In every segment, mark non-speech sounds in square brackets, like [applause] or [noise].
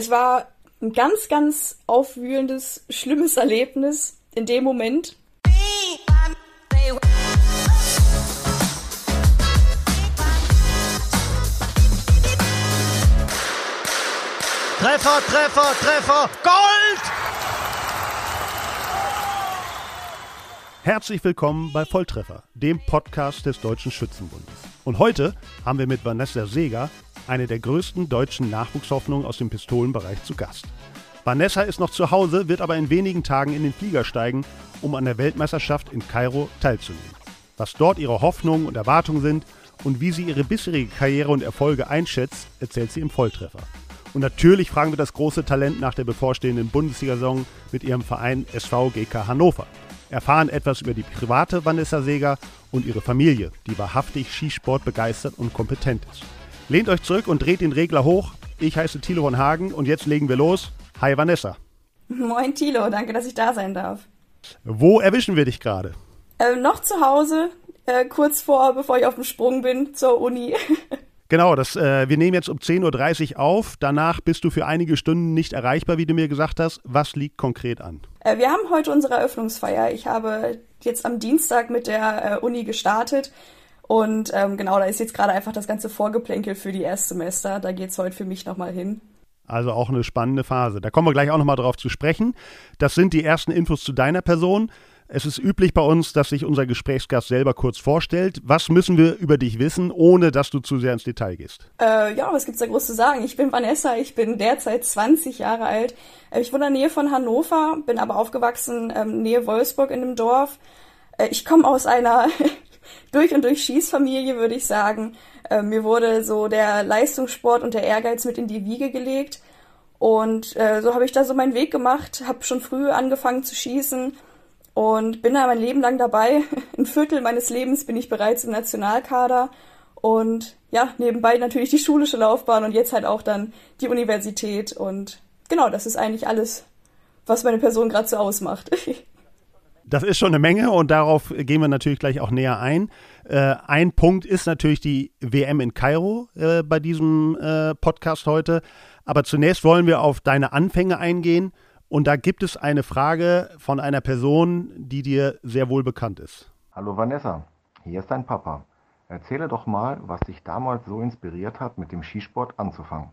es war ein ganz, ganz aufwühlendes, schlimmes Erlebnis in dem Moment. Treffer, Treffer, Treffer, Gold! Herzlich willkommen bei Volltreffer, dem Podcast des Deutschen Schützenbundes. Und heute haben wir mit Vanessa Seger eine der größten deutschen Nachwuchshoffnungen aus dem Pistolenbereich zu Gast. Vanessa ist noch zu Hause, wird aber in wenigen Tagen in den Flieger steigen, um an der Weltmeisterschaft in Kairo teilzunehmen. Was dort ihre Hoffnungen und Erwartungen sind und wie sie ihre bisherige Karriere und Erfolge einschätzt, erzählt sie im Volltreffer. Und natürlich fragen wir das große Talent nach der bevorstehenden Bundesliga-Saison mit ihrem Verein SV GK Hannover. Erfahren etwas über die private Vanessa Seger und ihre Familie, die wahrhaftig Skisport begeistert und kompetent ist. Lehnt euch zurück und dreht den Regler hoch. Ich heiße Thilo von Hagen und jetzt legen wir los. Hi Vanessa. Moin Thilo, danke, dass ich da sein darf. Wo erwischen wir dich gerade? Äh, noch zu Hause, äh, kurz vor, bevor ich auf dem Sprung bin zur Uni. [laughs] Genau, das, äh, wir nehmen jetzt um 10.30 Uhr auf. Danach bist du für einige Stunden nicht erreichbar, wie du mir gesagt hast. Was liegt konkret an? Äh, wir haben heute unsere Eröffnungsfeier. Ich habe jetzt am Dienstag mit der äh, Uni gestartet. Und ähm, genau, da ist jetzt gerade einfach das ganze Vorgeplänkel für die Erstsemester. Da geht es heute für mich nochmal hin. Also auch eine spannende Phase. Da kommen wir gleich auch nochmal drauf zu sprechen. Das sind die ersten Infos zu deiner Person. Es ist üblich bei uns, dass sich unser Gesprächsgast selber kurz vorstellt. Was müssen wir über dich wissen, ohne dass du zu sehr ins Detail gehst? Äh, ja, was gibt's da groß zu sagen? Ich bin Vanessa, ich bin derzeit 20 Jahre alt. Äh, ich wohne in der Nähe von Hannover, bin aber aufgewachsen ähm, Nähe Wolfsburg in einem Dorf. Äh, ich komme aus einer durch und durch Schießfamilie, würde ich sagen. Äh, mir wurde so der Leistungssport und der Ehrgeiz mit in die Wiege gelegt. Und äh, so habe ich da so meinen Weg gemacht, habe schon früh angefangen zu schießen und bin da mein Leben lang dabei. [laughs] Ein Viertel meines Lebens bin ich bereits im Nationalkader und ja, nebenbei natürlich die schulische Laufbahn und jetzt halt auch dann die Universität und genau, das ist eigentlich alles, was meine Person gerade so ausmacht. [laughs] Das ist schon eine Menge und darauf gehen wir natürlich gleich auch näher ein. Äh, ein Punkt ist natürlich die WM in Kairo äh, bei diesem äh, Podcast heute. Aber zunächst wollen wir auf deine Anfänge eingehen. Und da gibt es eine Frage von einer Person, die dir sehr wohl bekannt ist. Hallo Vanessa, hier ist dein Papa. Erzähle doch mal, was dich damals so inspiriert hat, mit dem Skisport anzufangen.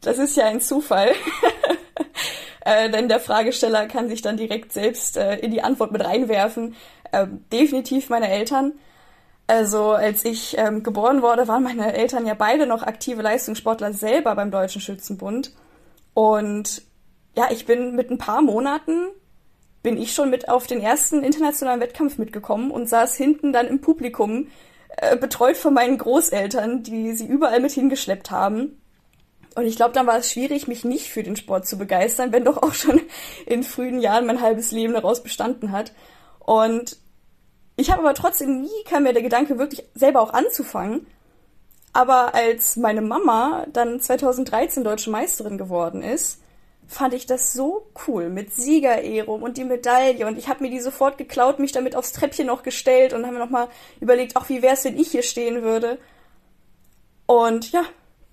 Das ist ja ein Zufall. [laughs] [laughs] äh, denn der Fragesteller kann sich dann direkt selbst äh, in die Antwort mit reinwerfen. Äh, definitiv meine Eltern. Also als ich ähm, geboren wurde, waren meine Eltern ja beide noch aktive Leistungssportler selber beim Deutschen Schützenbund. Und ja, ich bin mit ein paar Monaten bin ich schon mit auf den ersten internationalen Wettkampf mitgekommen und saß hinten dann im Publikum, äh, betreut von meinen Großeltern, die sie überall mit hingeschleppt haben. Und ich glaube, dann war es schwierig, mich nicht für den Sport zu begeistern, wenn doch auch schon in frühen Jahren mein halbes Leben daraus bestanden hat. Und ich habe aber trotzdem nie kam mir der Gedanke, wirklich selber auch anzufangen. Aber als meine Mama dann 2013 deutsche Meisterin geworden ist, fand ich das so cool mit Siegerehrung und die Medaille und ich habe mir die sofort geklaut, mich damit aufs Treppchen noch gestellt und haben mir nochmal überlegt, ach, wie wär's, wenn ich hier stehen würde. Und ja,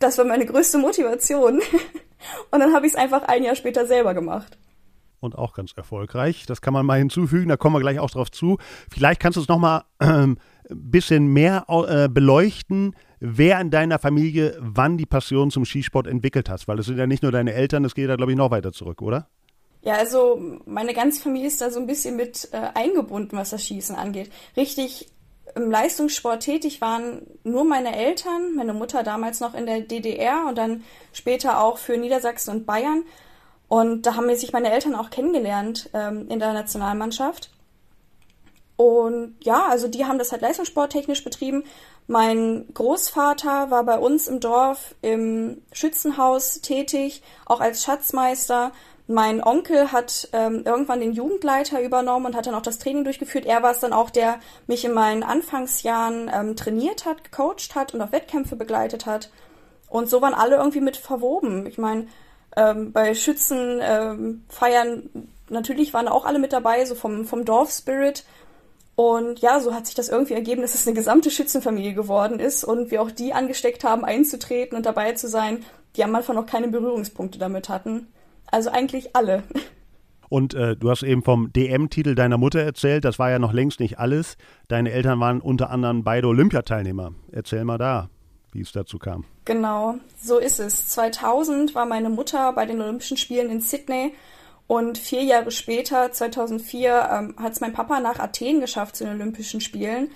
das war meine größte Motivation. [laughs] und dann habe ich es einfach ein Jahr später selber gemacht. Und auch ganz erfolgreich. Das kann man mal hinzufügen, da kommen wir gleich auch drauf zu. Vielleicht kannst du es nochmal ähm, ein bisschen mehr äh, beleuchten, wer in deiner Familie wann die Passion zum Skisport entwickelt hat. Weil das sind ja nicht nur deine Eltern, das geht ja, glaube ich, noch weiter zurück, oder? Ja, also meine ganze Familie ist da so ein bisschen mit äh, eingebunden, was das Schießen angeht. Richtig im Leistungssport tätig waren nur meine Eltern, meine Mutter damals noch in der DDR und dann später auch für Niedersachsen und Bayern. Und da haben sich meine Eltern auch kennengelernt ähm, in der Nationalmannschaft. Und ja, also die haben das halt leistungssporttechnisch betrieben. Mein Großvater war bei uns im Dorf im Schützenhaus tätig, auch als Schatzmeister. Mein Onkel hat ähm, irgendwann den Jugendleiter übernommen und hat dann auch das Training durchgeführt. Er war es dann auch, der mich in meinen Anfangsjahren ähm, trainiert hat, gecoacht hat und auf Wettkämpfe begleitet hat. Und so waren alle irgendwie mit verwoben. Ich meine, ähm, bei Schützenfeiern ähm, natürlich waren auch alle mit dabei, so vom, vom Dorfspirit. Und ja, so hat sich das irgendwie ergeben, dass es eine gesamte Schützenfamilie geworden ist und wir auch die angesteckt haben, einzutreten und dabei zu sein, die am Anfang noch keine Berührungspunkte damit hatten. Also eigentlich alle. Und äh, du hast eben vom DM-Titel deiner Mutter erzählt, das war ja noch längst nicht alles. Deine Eltern waren unter anderem beide Olympiateilnehmer. Erzähl mal da, wie es dazu kam. Genau, so ist es. 2000 war meine Mutter bei den Olympischen Spielen in Sydney und vier Jahre später, 2004, ähm, hat es mein Papa nach Athen geschafft zu den Olympischen Spielen.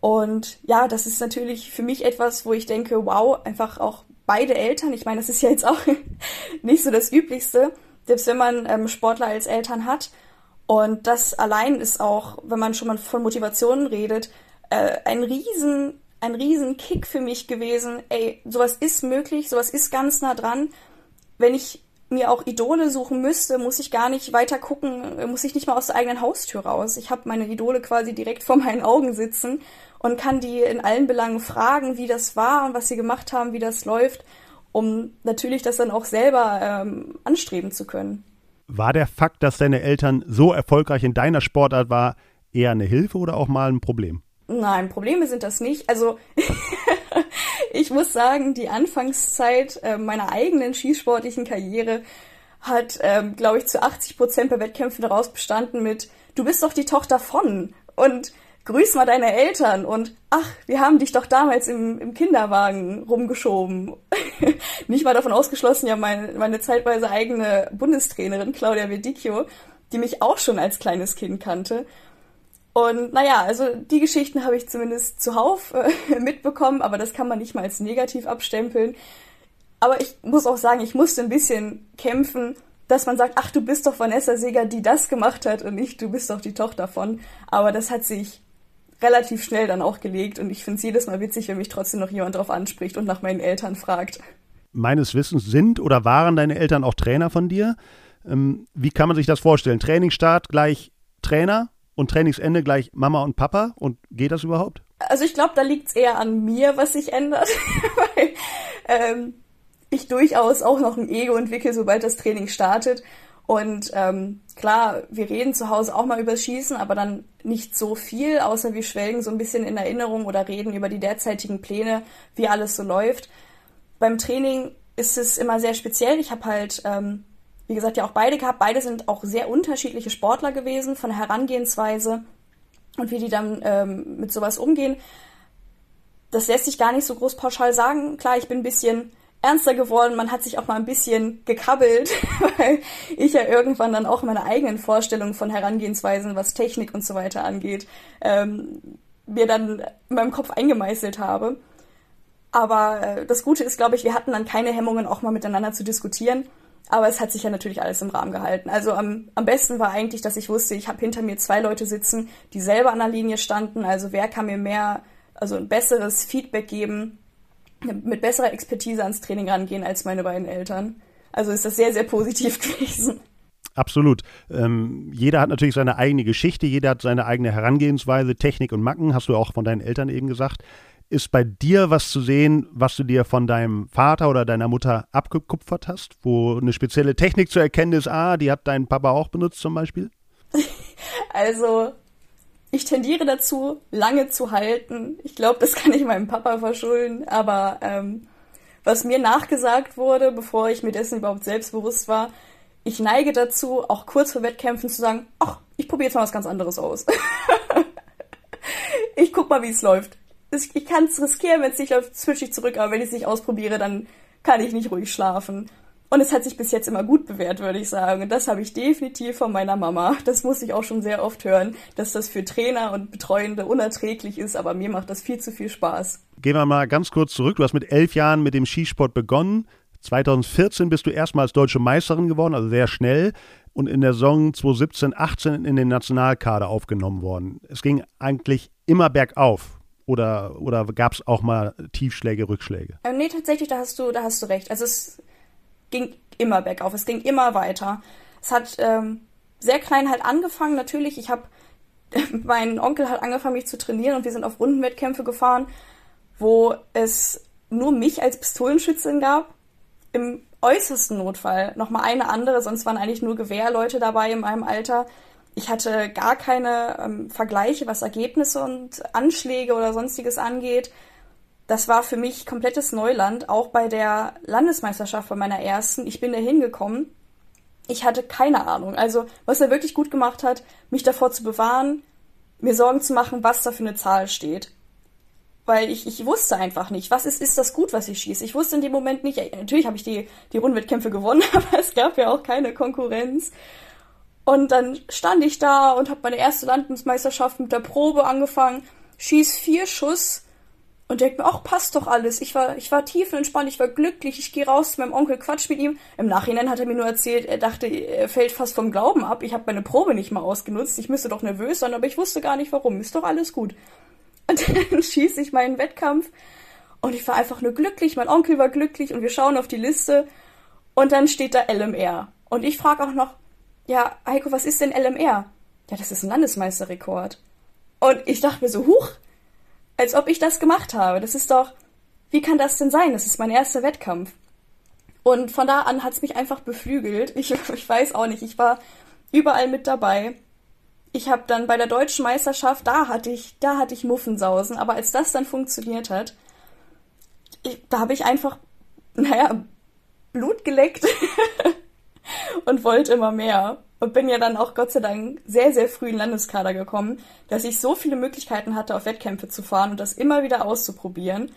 Und ja, das ist natürlich für mich etwas, wo ich denke, wow, einfach auch beide Eltern. Ich meine, das ist ja jetzt auch [laughs] nicht so das Üblichste selbst wenn man ähm, Sportler als Eltern hat. Und das allein ist auch, wenn man schon mal von Motivationen redet, äh, ein riesen, ein riesen Kick für mich gewesen. Ey, sowas ist möglich, sowas ist ganz nah dran. Wenn ich mir auch Idole suchen müsste, muss ich gar nicht weiter gucken, muss ich nicht mal aus der eigenen Haustür raus. Ich habe meine Idole quasi direkt vor meinen Augen sitzen und kann die in allen Belangen fragen, wie das war und was sie gemacht haben, wie das läuft um natürlich das dann auch selber ähm, anstreben zu können. War der Fakt, dass deine Eltern so erfolgreich in deiner Sportart war, eher eine Hilfe oder auch mal ein Problem? Nein, Probleme sind das nicht. Also [laughs] [laughs] ich muss sagen, die Anfangszeit äh, meiner eigenen skisportlichen Karriere hat, ähm, glaube ich, zu 80 Prozent bei Wettkämpfen daraus bestanden mit, du bist doch die Tochter von. Und grüß mal deine Eltern und ach, wir haben dich doch damals im, im Kinderwagen rumgeschoben. [laughs] Nicht mal davon ausgeschlossen, ja, meine, meine zeitweise eigene Bundestrainerin Claudia Vedicchio, die mich auch schon als kleines Kind kannte. Und naja, also die Geschichten habe ich zumindest zuhauf äh, [laughs] mitbekommen, aber das kann man nicht mal als negativ abstempeln. Aber ich muss auch sagen, ich musste ein bisschen kämpfen, dass man sagt, ach, du bist doch Vanessa Seger, die das gemacht hat und nicht, du bist doch die Tochter von. Aber das hat sich relativ schnell dann auch gelegt und ich finde es jedes Mal witzig, wenn mich trotzdem noch jemand darauf anspricht und nach meinen Eltern fragt. Meines Wissens sind oder waren deine Eltern auch Trainer von dir. Ähm, wie kann man sich das vorstellen? Trainingsstart gleich Trainer und Trainingsende gleich Mama und Papa und geht das überhaupt? Also ich glaube, da liegt es eher an mir, was sich ändert, [laughs] weil ähm, ich durchaus auch noch ein Ego entwickle, sobald das Training startet und ähm, klar, wir reden zu Hause auch mal über Schießen, aber dann nicht so viel, außer wir schwelgen so ein bisschen in Erinnerung oder reden über die derzeitigen Pläne, wie alles so läuft. Beim Training ist es immer sehr speziell. Ich habe halt, ähm, wie gesagt, ja auch beide gehabt. Beide sind auch sehr unterschiedliche Sportler gewesen von Herangehensweise und wie die dann ähm, mit sowas umgehen. Das lässt sich gar nicht so groß pauschal sagen. Klar, ich bin ein bisschen ernster geworden, man hat sich auch mal ein bisschen gekabbelt, [laughs] weil ich ja irgendwann dann auch meine eigenen Vorstellungen von Herangehensweisen, was Technik und so weiter angeht, ähm, mir dann in meinem Kopf eingemeißelt habe. Aber äh, das Gute ist, glaube ich, wir hatten dann keine Hemmungen, auch mal miteinander zu diskutieren. Aber es hat sich ja natürlich alles im Rahmen gehalten. Also am, am besten war eigentlich, dass ich wusste, ich habe hinter mir zwei Leute sitzen, die selber an der Linie standen. Also wer kann mir mehr, also ein besseres Feedback geben, mit besserer Expertise ans Training rangehen als meine beiden Eltern. Also ist das sehr, sehr positiv [laughs] gewesen. Absolut. Ähm, jeder hat natürlich seine eigene Geschichte, jeder hat seine eigene Herangehensweise, Technik und Macken, hast du auch von deinen Eltern eben gesagt. Ist bei dir was zu sehen, was du dir von deinem Vater oder deiner Mutter abgekupfert hast, wo eine spezielle Technik zu erkennen ist, ah, die hat dein Papa auch benutzt zum Beispiel? [laughs] Also ich tendiere dazu, lange zu halten. Ich glaube, das kann ich meinem Papa verschulden. Aber ähm, was mir nachgesagt wurde, bevor ich mir dessen überhaupt selbstbewusst war, ich neige dazu, auch kurz vor Wettkämpfen zu sagen, ach, ich probiere jetzt mal was ganz anderes aus. [laughs] ich guck mal, wie es läuft. Ich kann es riskieren, wenn es nicht läuft, switche ich zurück, aber wenn ich es nicht ausprobiere, dann kann ich nicht ruhig schlafen. Und es hat sich bis jetzt immer gut bewährt, würde ich sagen. Und das habe ich definitiv von meiner Mama. Das muss ich auch schon sehr oft hören, dass das für Trainer und Betreuende unerträglich ist, aber mir macht das viel zu viel Spaß. Gehen wir mal ganz kurz zurück. Du hast mit elf Jahren mit dem Skisport begonnen. 2014 bist du erstmals deutsche Meisterin geworden, also sehr schnell. Und in der Saison 2017, 18 in den Nationalkader aufgenommen worden. Es ging eigentlich immer bergauf. Oder, oder gab es auch mal Tiefschläge, Rückschläge? Ähm, nee, tatsächlich, da hast du, da hast du recht. Also es ging immer bergauf, es ging immer weiter. Es hat ähm, sehr klein halt angefangen, natürlich. Ich habe, [laughs] mein Onkel hat angefangen, mich zu trainieren und wir sind auf Rundenwettkämpfe gefahren, wo es nur mich als Pistolenschützin gab. Im äußersten Notfall nochmal eine andere, sonst waren eigentlich nur Gewehrleute dabei in meinem Alter. Ich hatte gar keine ähm, Vergleiche, was Ergebnisse und Anschläge oder sonstiges angeht. Das war für mich komplettes Neuland, auch bei der Landesmeisterschaft bei meiner ersten. Ich bin da hingekommen. Ich hatte keine Ahnung. Also, was er wirklich gut gemacht hat, mich davor zu bewahren, mir Sorgen zu machen, was da für eine Zahl steht. Weil ich, ich wusste einfach nicht, was ist, ist das gut, was ich schieße. Ich wusste in dem Moment nicht, natürlich habe ich die, die Rundwettkämpfe gewonnen, [laughs] aber es gab ja auch keine Konkurrenz. Und dann stand ich da und habe meine erste Landesmeisterschaft mit der Probe angefangen, schieß vier Schuss und denke mir, ach, passt doch alles. Ich war, ich war tiefenentspannt, ich war glücklich, ich gehe raus zu meinem Onkel, quatsch mit ihm. Im Nachhinein hat er mir nur erzählt, er dachte, er fällt fast vom Glauben ab. Ich habe meine Probe nicht mal ausgenutzt. Ich müsste doch nervös sein, aber ich wusste gar nicht warum. Ist doch alles gut. Und [laughs] dann schieße ich meinen Wettkampf und ich war einfach nur glücklich. Mein Onkel war glücklich und wir schauen auf die Liste und dann steht da LMR. Und ich frage auch noch, ja, Heiko, was ist denn LMR? Ja, das ist ein Landesmeisterrekord. Und ich dachte mir so, huch, als ob ich das gemacht habe. Das ist doch, wie kann das denn sein? Das ist mein erster Wettkampf. Und von da an hat es mich einfach beflügelt. Ich, [laughs] ich weiß auch nicht, ich war überall mit dabei. Ich habe dann bei der deutschen Meisterschaft, da hatte ich, da hatte ich Muffensausen, aber als das dann funktioniert hat, ich, da habe ich einfach, naja, Blut geleckt [laughs] und wollte immer mehr und bin ja dann auch Gott sei Dank sehr, sehr früh in Landeskader gekommen, dass ich so viele Möglichkeiten hatte, auf Wettkämpfe zu fahren und das immer wieder auszuprobieren.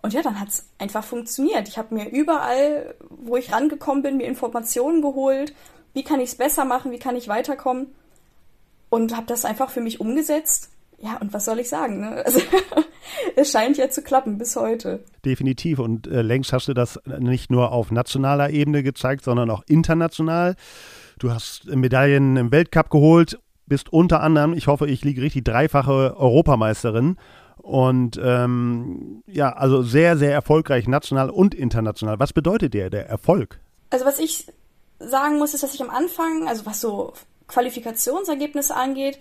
Und ja, dann hat's einfach funktioniert. Ich habe mir überall, wo ich rangekommen bin, mir Informationen geholt. Wie kann ich's besser machen? Wie kann ich weiterkommen? Und habe das einfach für mich umgesetzt. Ja, und was soll ich sagen? Ne? Also, [laughs] [laughs] es scheint ja zu klappen bis heute. Definitiv. Und äh, längst hast du das nicht nur auf nationaler Ebene gezeigt, sondern auch international. Du hast Medaillen im Weltcup geholt, bist unter anderem, ich hoffe, ich liege richtig, dreifache Europameisterin. Und ähm, ja, also sehr, sehr erfolgreich, national und international. Was bedeutet dir der Erfolg? Also was ich sagen muss, ist, dass ich am Anfang, also was so Qualifikationsergebnisse angeht,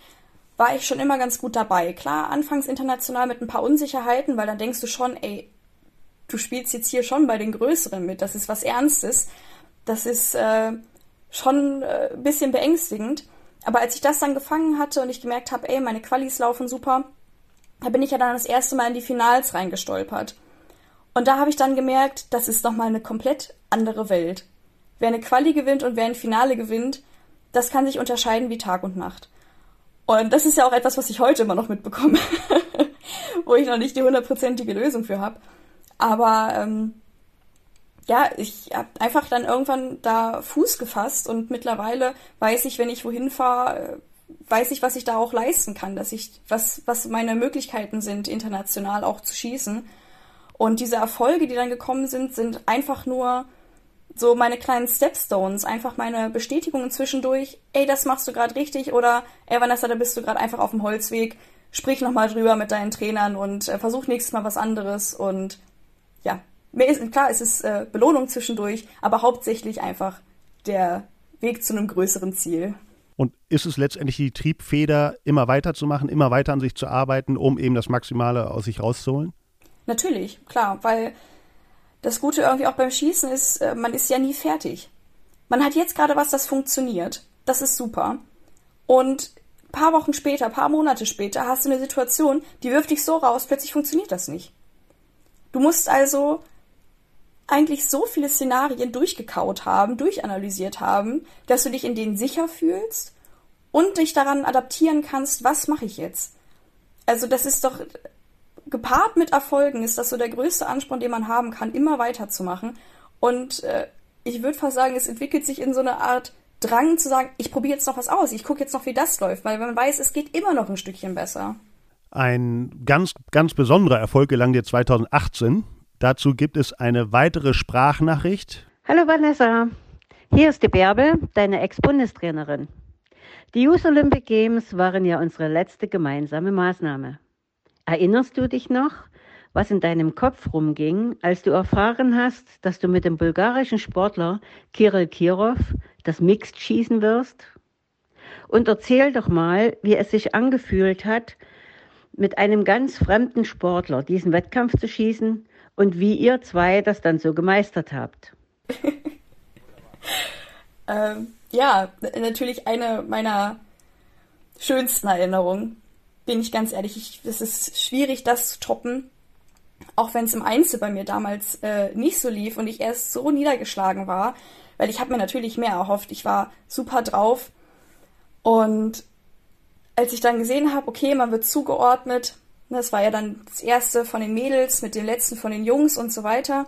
war ich schon immer ganz gut dabei. Klar, anfangs international mit ein paar Unsicherheiten, weil dann denkst du schon, ey, du spielst jetzt hier schon bei den Größeren mit, das ist was Ernstes. Das ist äh, schon äh, ein bisschen beängstigend. Aber als ich das dann gefangen hatte und ich gemerkt habe, ey, meine Qualis laufen super, da bin ich ja dann das erste Mal in die Finals reingestolpert. Und da habe ich dann gemerkt, das ist nochmal eine komplett andere Welt. Wer eine Quali gewinnt und wer ein Finale gewinnt, das kann sich unterscheiden wie Tag und Nacht. Und das ist ja auch etwas, was ich heute immer noch mitbekomme, [laughs] wo ich noch nicht die hundertprozentige Lösung für habe. Aber ähm, ja, ich habe einfach dann irgendwann da Fuß gefasst und mittlerweile weiß ich, wenn ich wohin fahre, äh, weiß ich, was ich da auch leisten kann, dass ich, was, was meine Möglichkeiten sind, international auch zu schießen. Und diese Erfolge, die dann gekommen sind, sind einfach nur so meine kleinen Stepstones, einfach meine Bestätigungen zwischendurch, ey, das machst du gerade richtig oder ey, Vanessa, da bist du gerade einfach auf dem Holzweg, sprich nochmal drüber mit deinen Trainern und äh, versuch nächstes Mal was anderes und ja, mir ist klar, es ist äh, Belohnung zwischendurch, aber hauptsächlich einfach der Weg zu einem größeren Ziel. Und ist es letztendlich die Triebfeder, immer weiterzumachen, immer weiter an sich zu arbeiten, um eben das Maximale aus sich rauszuholen? Natürlich, klar, weil das Gute irgendwie auch beim Schießen ist, äh, man ist ja nie fertig. Man hat jetzt gerade was, das funktioniert. Das ist super. Und paar Wochen später, paar Monate später hast du eine Situation, die wirft dich so raus, plötzlich funktioniert das nicht. Du musst also eigentlich so viele Szenarien durchgekaut haben, durchanalysiert haben, dass du dich in denen sicher fühlst und dich daran adaptieren kannst, was mache ich jetzt? Also das ist doch gepaart mit Erfolgen ist das so der größte Ansporn, den man haben kann, immer weiterzumachen. Und äh, ich würde fast sagen, es entwickelt sich in so eine Art Drang zu sagen, ich probiere jetzt noch was aus, ich gucke jetzt noch, wie das läuft, weil man weiß, es geht immer noch ein Stückchen besser. Ein ganz, ganz besonderer Erfolg gelang dir 2018 Dazu gibt es eine weitere Sprachnachricht. Hallo Vanessa, hier ist die Bärbel, deine Ex-Bundestrainerin. Die Youth Olympic Games waren ja unsere letzte gemeinsame Maßnahme. Erinnerst du dich noch, was in deinem Kopf rumging, als du erfahren hast, dass du mit dem bulgarischen Sportler Kirill Kirov das Mixed schießen wirst? Und erzähl doch mal, wie es sich angefühlt hat, mit einem ganz fremden Sportler diesen Wettkampf zu schießen und wie ihr zwei das dann so gemeistert habt. [laughs] ähm, ja, natürlich eine meiner schönsten Erinnerungen. Bin ich ganz ehrlich, es ist schwierig, das zu toppen. Auch wenn es im Einzel bei mir damals äh, nicht so lief und ich erst so niedergeschlagen war, weil ich habe mir natürlich mehr erhofft. Ich war super drauf. Und als ich dann gesehen habe, okay, man wird zugeordnet, das war ja dann das erste von den Mädels mit dem letzten von den Jungs und so weiter.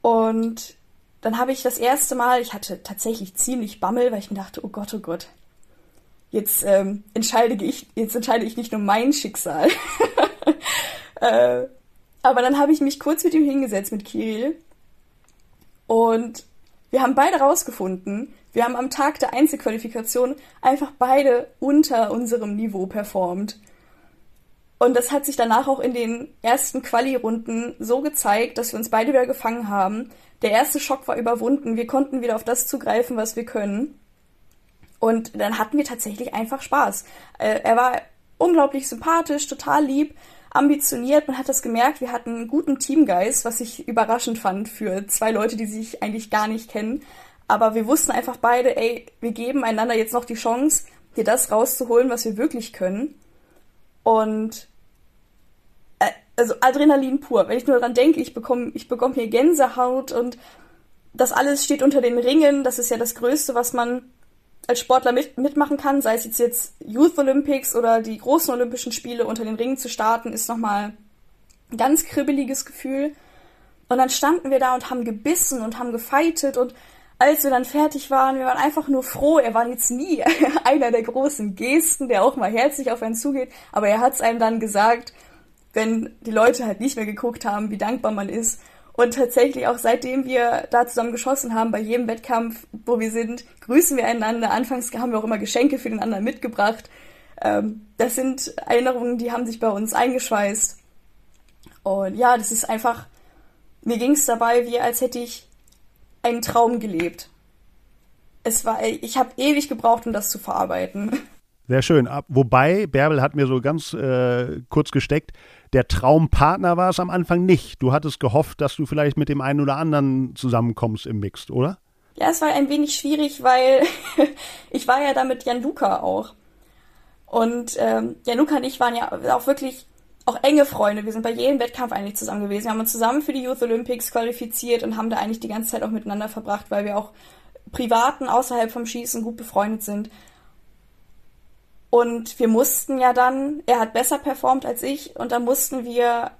Und dann habe ich das erste Mal, ich hatte tatsächlich ziemlich Bammel, weil ich mir dachte, oh Gott, oh Gott, jetzt ähm, entscheide ich, jetzt entscheide ich nicht nur mein Schicksal. [laughs] äh, aber dann habe ich mich kurz mit ihm hingesetzt, mit Kirill. Und wir haben beide rausgefunden, wir haben am Tag der Einzelqualifikation einfach beide unter unserem Niveau performt. Und das hat sich danach auch in den ersten Quali-Runden so gezeigt, dass wir uns beide wieder gefangen haben. Der erste Schock war überwunden. Wir konnten wieder auf das zugreifen, was wir können. Und dann hatten wir tatsächlich einfach Spaß. Äh, er war unglaublich sympathisch, total lieb, ambitioniert. Man hat das gemerkt. Wir hatten einen guten Teamgeist, was ich überraschend fand für zwei Leute, die sich eigentlich gar nicht kennen. Aber wir wussten einfach beide, ey, wir geben einander jetzt noch die Chance, hier das rauszuholen, was wir wirklich können. Und also Adrenalin pur. Wenn ich nur daran denke, ich bekomme ich bekomme hier Gänsehaut und das alles steht unter den Ringen. Das ist ja das Größte, was man als Sportler mit, mitmachen kann. Sei es jetzt, Youth Olympics oder die großen Olympischen Spiele unter den Ringen zu starten, ist nochmal ein ganz kribbeliges Gefühl. Und dann standen wir da und haben gebissen und haben gefeitet und als wir dann fertig waren, wir waren einfach nur froh. Er war jetzt nie [laughs] einer der großen Gesten, der auch mal herzlich auf einen zugeht, aber er hat es einem dann gesagt wenn die Leute halt nicht mehr geguckt haben, wie dankbar man ist. Und tatsächlich auch seitdem wir da zusammen geschossen haben, bei jedem Wettkampf, wo wir sind, grüßen wir einander. Anfangs haben wir auch immer Geschenke für den anderen mitgebracht. Ähm, das sind Erinnerungen, die haben sich bei uns eingeschweißt. Und ja, das ist einfach, mir ging es dabei, wie als hätte ich einen Traum gelebt. Es war, ich habe ewig gebraucht, um das zu verarbeiten. Sehr schön. Wobei, Bärbel hat mir so ganz äh, kurz gesteckt, der Traumpartner war es am Anfang nicht. Du hattest gehofft, dass du vielleicht mit dem einen oder anderen zusammenkommst im Mixed, oder? Ja, es war ein wenig schwierig, weil [laughs] ich war ja da mit Jan Luca auch. Und ähm, Jan Luca und ich waren ja auch wirklich auch enge Freunde. Wir sind bei jedem Wettkampf eigentlich zusammen gewesen. Wir haben uns zusammen für die Youth Olympics qualifiziert und haben da eigentlich die ganze Zeit auch miteinander verbracht, weil wir auch privaten außerhalb vom Schießen gut befreundet sind. Und wir mussten ja dann, er hat besser performt als ich, und dann mussten wir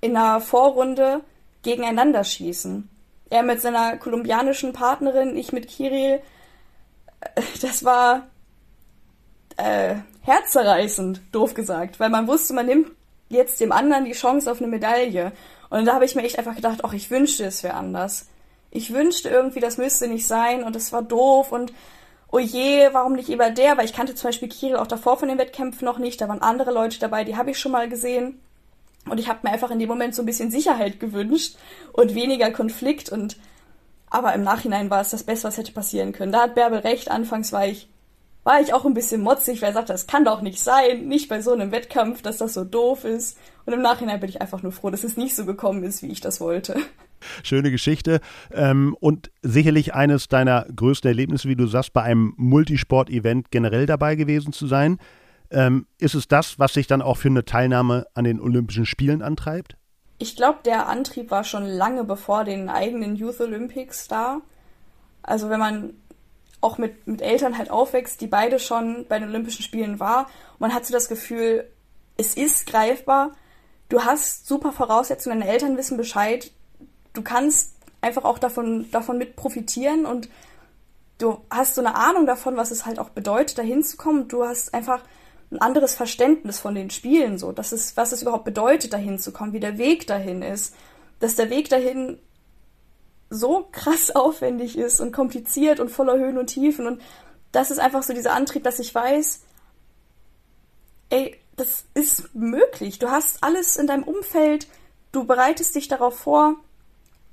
in einer Vorrunde gegeneinander schießen. Er mit seiner kolumbianischen Partnerin, ich mit Kirill. Das war äh, herzerreißend, doof gesagt, weil man wusste, man nimmt jetzt dem anderen die Chance auf eine Medaille. Und da habe ich mir echt einfach gedacht, ach, ich wünschte, es wäre anders. Ich wünschte irgendwie, das müsste nicht sein und es war doof und oh je, warum nicht über der? Weil ich kannte zum Beispiel Kirill auch davor von den Wettkämpfen noch nicht. Da waren andere Leute dabei, die habe ich schon mal gesehen. Und ich habe mir einfach in dem Moment so ein bisschen Sicherheit gewünscht und weniger Konflikt. Und aber im Nachhinein war es das Beste, was hätte passieren können. Da hat Bärbel recht. Anfangs war ich war ich auch ein bisschen motzig, weil er sagte, das kann doch nicht sein, nicht bei so einem Wettkampf, dass das so doof ist. Und im Nachhinein bin ich einfach nur froh, dass es nicht so gekommen ist, wie ich das wollte. Schöne Geschichte. Ähm, und sicherlich eines deiner größten Erlebnisse, wie du sagst, bei einem Multisport-Event generell dabei gewesen zu sein. Ähm, ist es das, was sich dann auch für eine Teilnahme an den Olympischen Spielen antreibt? Ich glaube, der Antrieb war schon lange bevor den eigenen Youth Olympics da. Also wenn man auch mit, mit Eltern halt aufwächst, die beide schon bei den Olympischen Spielen war, man hat so das Gefühl, es ist greifbar, du hast super Voraussetzungen, deine Eltern wissen Bescheid, du kannst einfach auch davon, davon mit profitieren und du hast so eine Ahnung davon, was es halt auch bedeutet, da hinzukommen. Du hast einfach ein anderes Verständnis von den Spielen, so, dass es, was es überhaupt bedeutet, da hinzukommen, wie der Weg dahin ist. Dass der Weg dahin so krass [laughs] aufwendig ist und kompliziert und voller Höhen und Tiefen. Und das ist einfach so dieser Antrieb, dass ich weiß, ey, das ist möglich. Du hast alles in deinem Umfeld, du bereitest dich darauf vor,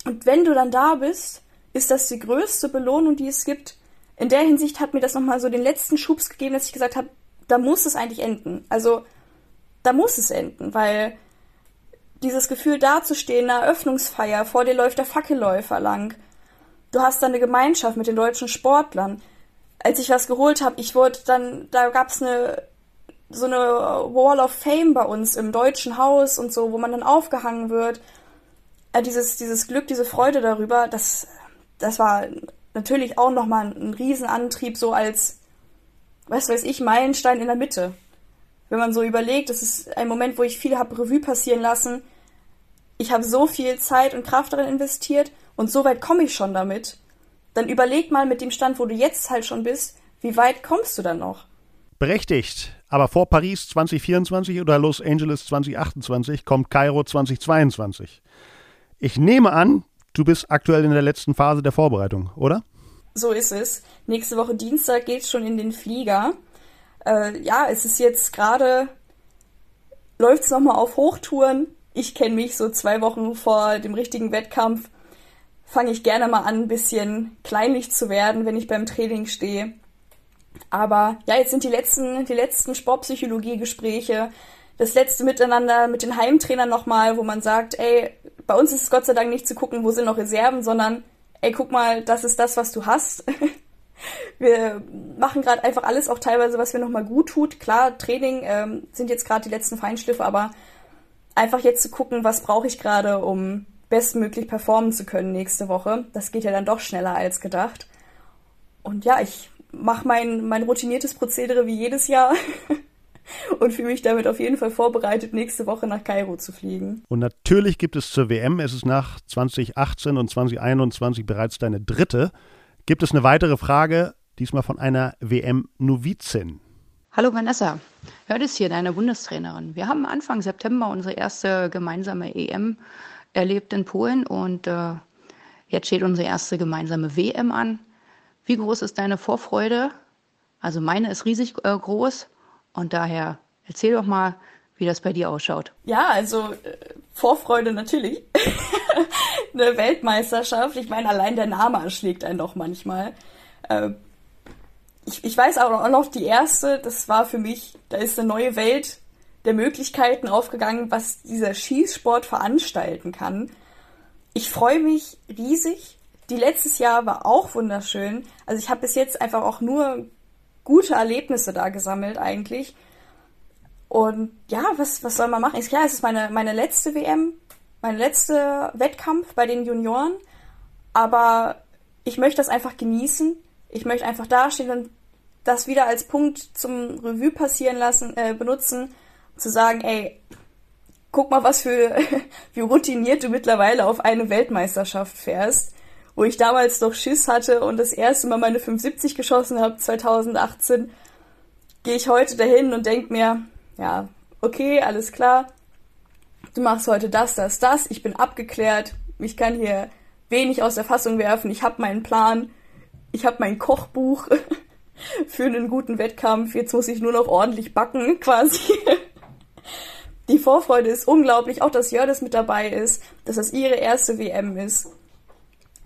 und wenn du dann da bist, ist das die größte Belohnung, die es gibt. In der Hinsicht hat mir das nochmal so den letzten Schubs gegeben, dass ich gesagt habe, da muss es eigentlich enden. Also, da muss es enden, weil dieses Gefühl dazustehen, eine Eröffnungsfeier, vor dir läuft der Fackelläufer lang. Du hast da eine Gemeinschaft mit den deutschen Sportlern. als ich was geholt habe, ich wurde dann, da gab's eine so eine Wall of Fame bei uns im deutschen Haus und so, wo man dann aufgehangen wird. Äh, dieses, dieses Glück, diese Freude darüber, das, das war natürlich auch nochmal ein Riesenantrieb, so als, was weiß ich, Meilenstein in der Mitte. Wenn man so überlegt, das ist ein Moment, wo ich viel habe Revue passieren lassen. Ich habe so viel Zeit und Kraft darin investiert und so weit komme ich schon damit. Dann überleg mal mit dem Stand, wo du jetzt halt schon bist, wie weit kommst du dann noch? Berechtigt. Aber vor Paris 2024 oder Los Angeles 2028 kommt Kairo 2022. Ich nehme an, du bist aktuell in der letzten Phase der Vorbereitung, oder? So ist es. Nächste Woche Dienstag geht's schon in den Flieger. Äh, ja, es ist jetzt gerade, läuft's nochmal auf Hochtouren. Ich kenne mich so zwei Wochen vor dem richtigen Wettkampf. Fange ich gerne mal an, ein bisschen kleinlich zu werden, wenn ich beim Training stehe aber ja, jetzt sind die letzten, die letzten Sportpsychologie-Gespräche, das letzte Miteinander mit den Heimtrainern nochmal, wo man sagt, ey, bei uns ist es Gott sei Dank nicht zu gucken, wo sind noch Reserven, sondern ey, guck mal, das ist das, was du hast. [laughs] wir machen gerade einfach alles auch teilweise, was mir nochmal gut tut. Klar, Training ähm, sind jetzt gerade die letzten Feinschliffe, aber einfach jetzt zu gucken, was brauche ich gerade, um bestmöglich performen zu können nächste Woche. Das geht ja dann doch schneller als gedacht. Und ja, ich mache mein, mein routiniertes Prozedere wie jedes Jahr [laughs] und fühle mich damit auf jeden Fall vorbereitet, nächste Woche nach Kairo zu fliegen. Und natürlich gibt es zur WM, es ist nach 2018 und 2021 bereits deine dritte, gibt es eine weitere Frage, diesmal von einer WM-Novizin. Hallo Vanessa, hört es hier, deine Bundestrainerin. Wir haben Anfang September unsere erste gemeinsame EM erlebt in Polen und äh, jetzt steht unsere erste gemeinsame WM an. Wie groß ist deine Vorfreude? Also meine ist riesig äh, groß und daher erzähl doch mal, wie das bei dir ausschaut. Ja, also äh, Vorfreude natürlich. [laughs] eine Weltmeisterschaft. Ich meine, allein der Name erschlägt einen doch manchmal. Äh, ich, ich weiß auch noch, die erste, das war für mich, da ist eine neue Welt der Möglichkeiten aufgegangen, was dieser Schießsport veranstalten kann. Ich freue mich riesig die letztes Jahr war auch wunderschön. Also ich habe bis jetzt einfach auch nur gute Erlebnisse da gesammelt eigentlich. Und ja, was, was soll man machen? Ist klar, es ist meine, meine letzte WM, mein letzter Wettkampf bei den Junioren. Aber ich möchte das einfach genießen. Ich möchte einfach dastehen und das wieder als Punkt zum Revue passieren lassen, äh, benutzen, zu sagen, ey, guck mal, was für, [laughs] wie routiniert du mittlerweile auf eine Weltmeisterschaft fährst wo ich damals noch Schiss hatte und das erste Mal meine 570 geschossen habe, 2018, gehe ich heute dahin und denke mir, ja, okay, alles klar, du machst heute das, das, das, ich bin abgeklärt, ich kann hier wenig aus der Fassung werfen, ich habe meinen Plan, ich habe mein Kochbuch [laughs] für einen guten Wettkampf, jetzt muss ich nur noch ordentlich backen [laughs] quasi. Die Vorfreude ist unglaublich, auch dass Jördes mit dabei ist, dass das ihre erste WM ist.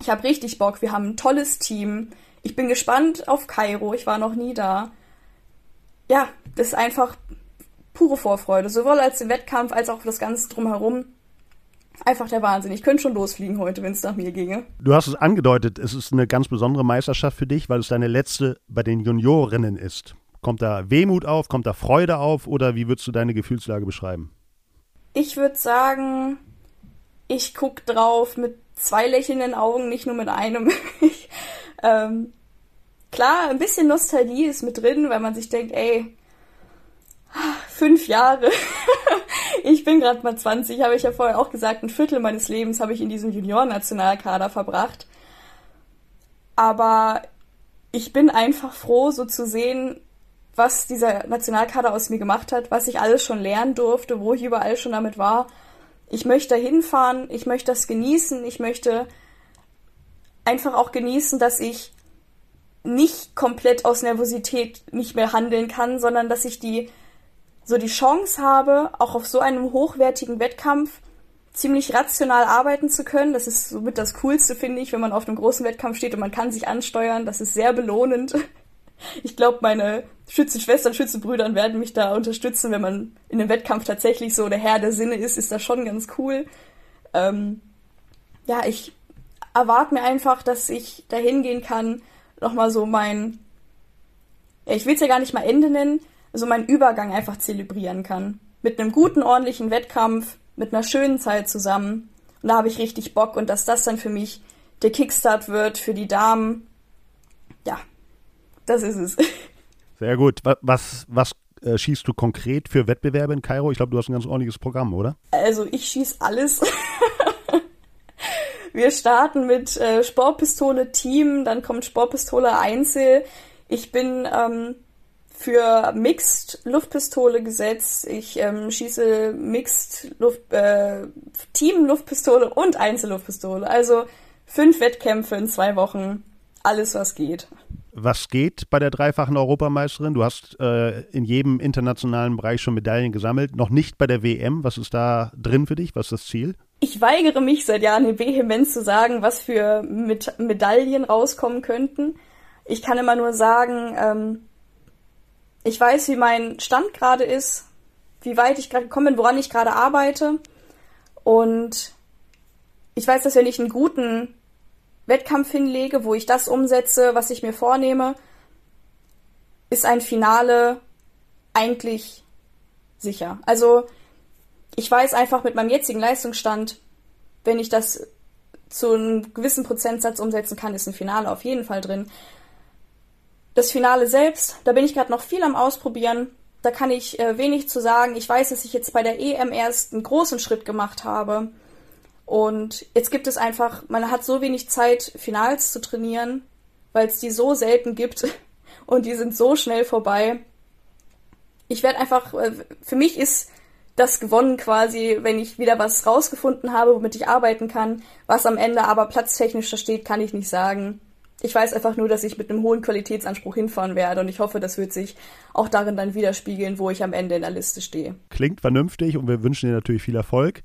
Ich habe richtig Bock. Wir haben ein tolles Team. Ich bin gespannt auf Kairo. Ich war noch nie da. Ja, das ist einfach pure Vorfreude. Sowohl als den Wettkampf als auch das Ganze drumherum. Einfach der Wahnsinn. Ich könnte schon losfliegen heute, wenn es nach mir ginge. Du hast es angedeutet, es ist eine ganz besondere Meisterschaft für dich, weil es deine letzte bei den Juniorinnen ist. Kommt da Wehmut auf, kommt da Freude auf oder wie würdest du deine Gefühlslage beschreiben? Ich würde sagen, ich gucke drauf mit zwei lächelnden Augen, nicht nur mit einem. [laughs] ähm, klar, ein bisschen Nostalgie ist mit drin, weil man sich denkt, ey, fünf Jahre. [laughs] ich bin gerade mal 20, habe ich ja vorher auch gesagt, ein Viertel meines Lebens habe ich in diesem Junioren-Nationalkader verbracht. Aber ich bin einfach froh, so zu sehen, was dieser Nationalkader aus mir gemacht hat, was ich alles schon lernen durfte, wo ich überall schon damit war ich möchte hinfahren, ich möchte das genießen, ich möchte einfach auch genießen, dass ich nicht komplett aus Nervosität nicht mehr handeln kann, sondern dass ich die so die Chance habe, auch auf so einem hochwertigen Wettkampf ziemlich rational arbeiten zu können. Das ist somit das Coolste, finde ich, wenn man auf einem großen Wettkampf steht und man kann sich ansteuern. Das ist sehr belohnend. Ich glaube, meine Schützenschwestern, Schützenbrüdern werden mich da unterstützen, wenn man in einem Wettkampf tatsächlich so der Herr der Sinne ist, ist das schon ganz cool. Ähm, ja, ich erwarte mir einfach, dass ich da hingehen kann, nochmal so mein, ja, ich will es ja gar nicht mal Ende nennen, so meinen Übergang einfach zelebrieren kann. Mit einem guten, ordentlichen Wettkampf, mit einer schönen Zeit zusammen. Und da habe ich richtig Bock und dass das dann für mich der Kickstart wird für die Damen. Das ist es. Sehr gut. Was, was äh, schießt du konkret für Wettbewerbe in Kairo? Ich glaube, du hast ein ganz ordentliches Programm, oder? Also ich schieße alles. [laughs] Wir starten mit äh, Sportpistole Team, dann kommt Sportpistole Einzel. Ich bin ähm, für Mixed Luftpistole gesetzt. Ich ähm, schieße Mixed Luft, äh, Team Luftpistole und Einzelluftpistole. Also fünf Wettkämpfe in zwei Wochen. Alles, was geht. Was geht bei der dreifachen Europameisterin? Du hast äh, in jedem internationalen Bereich schon Medaillen gesammelt, noch nicht bei der WM. Was ist da drin für dich? Was ist das Ziel? Ich weigere mich seit Jahren vehement zu sagen, was für Met Medaillen rauskommen könnten. Ich kann immer nur sagen, ähm, ich weiß, wie mein Stand gerade ist, wie weit ich gerade gekommen bin, woran ich gerade arbeite. Und ich weiß, dass wenn ich einen guten Wettkampf hinlege, wo ich das umsetze, was ich mir vornehme, ist ein Finale eigentlich sicher. Also ich weiß einfach mit meinem jetzigen Leistungsstand, wenn ich das zu einem gewissen Prozentsatz umsetzen kann, ist ein Finale auf jeden Fall drin. Das Finale selbst, da bin ich gerade noch viel am Ausprobieren. Da kann ich äh, wenig zu sagen. Ich weiß, dass ich jetzt bei der EM erst einen großen Schritt gemacht habe. Und jetzt gibt es einfach, man hat so wenig Zeit, Finals zu trainieren, weil es die so selten gibt [laughs] und die sind so schnell vorbei. Ich werde einfach, äh, für mich ist das gewonnen quasi, wenn ich wieder was rausgefunden habe, womit ich arbeiten kann. Was am Ende aber platztechnisch da steht, kann ich nicht sagen. Ich weiß einfach nur, dass ich mit einem hohen Qualitätsanspruch hinfahren werde und ich hoffe, das wird sich auch darin dann widerspiegeln, wo ich am Ende in der Liste stehe. Klingt vernünftig und wir wünschen dir natürlich viel Erfolg.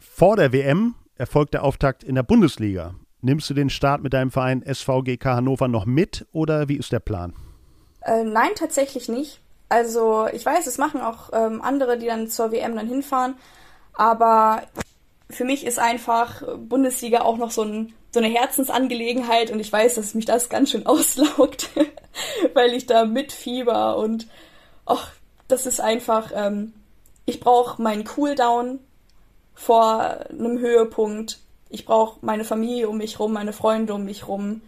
Vor der WM erfolgt der Auftakt in der Bundesliga. Nimmst du den Start mit deinem Verein SVGK Hannover noch mit oder wie ist der Plan? Äh, nein, tatsächlich nicht. Also ich weiß, es machen auch ähm, andere, die dann zur WM dann hinfahren, aber für mich ist einfach Bundesliga auch noch so, ein, so eine Herzensangelegenheit und ich weiß, dass mich das ganz schön [laughs] auslaugt, [laughs] weil ich da mitfieber und ach, das ist einfach, ähm, ich brauche meinen Cooldown, vor einem Höhepunkt. Ich brauche meine Familie um mich rum, meine Freunde um mich rum,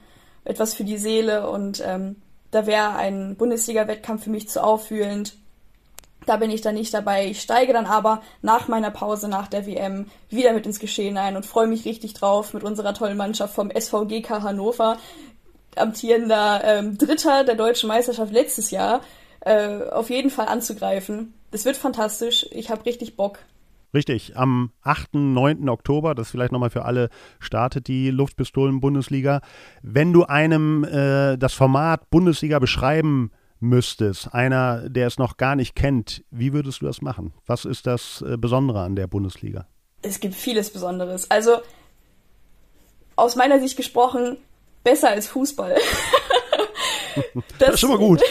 etwas für die Seele und ähm, da wäre ein Bundesliga-Wettkampf für mich zu auffühlend. Da bin ich dann nicht dabei. Ich steige dann aber nach meiner Pause, nach der WM, wieder mit ins Geschehen ein und freue mich richtig drauf, mit unserer tollen Mannschaft vom SVGK Hannover, amtierender ähm, Dritter der deutschen Meisterschaft letztes Jahr, äh, auf jeden Fall anzugreifen. Das wird fantastisch. Ich habe richtig Bock. Richtig, am 8., 9. Oktober, das vielleicht nochmal für alle, startet die Luftpistolen-Bundesliga. Wenn du einem äh, das Format Bundesliga beschreiben müsstest, einer, der es noch gar nicht kennt, wie würdest du das machen? Was ist das äh, Besondere an der Bundesliga? Es gibt vieles Besonderes. Also, aus meiner Sicht gesprochen, besser als Fußball. das, [laughs] das ist schon mal gut.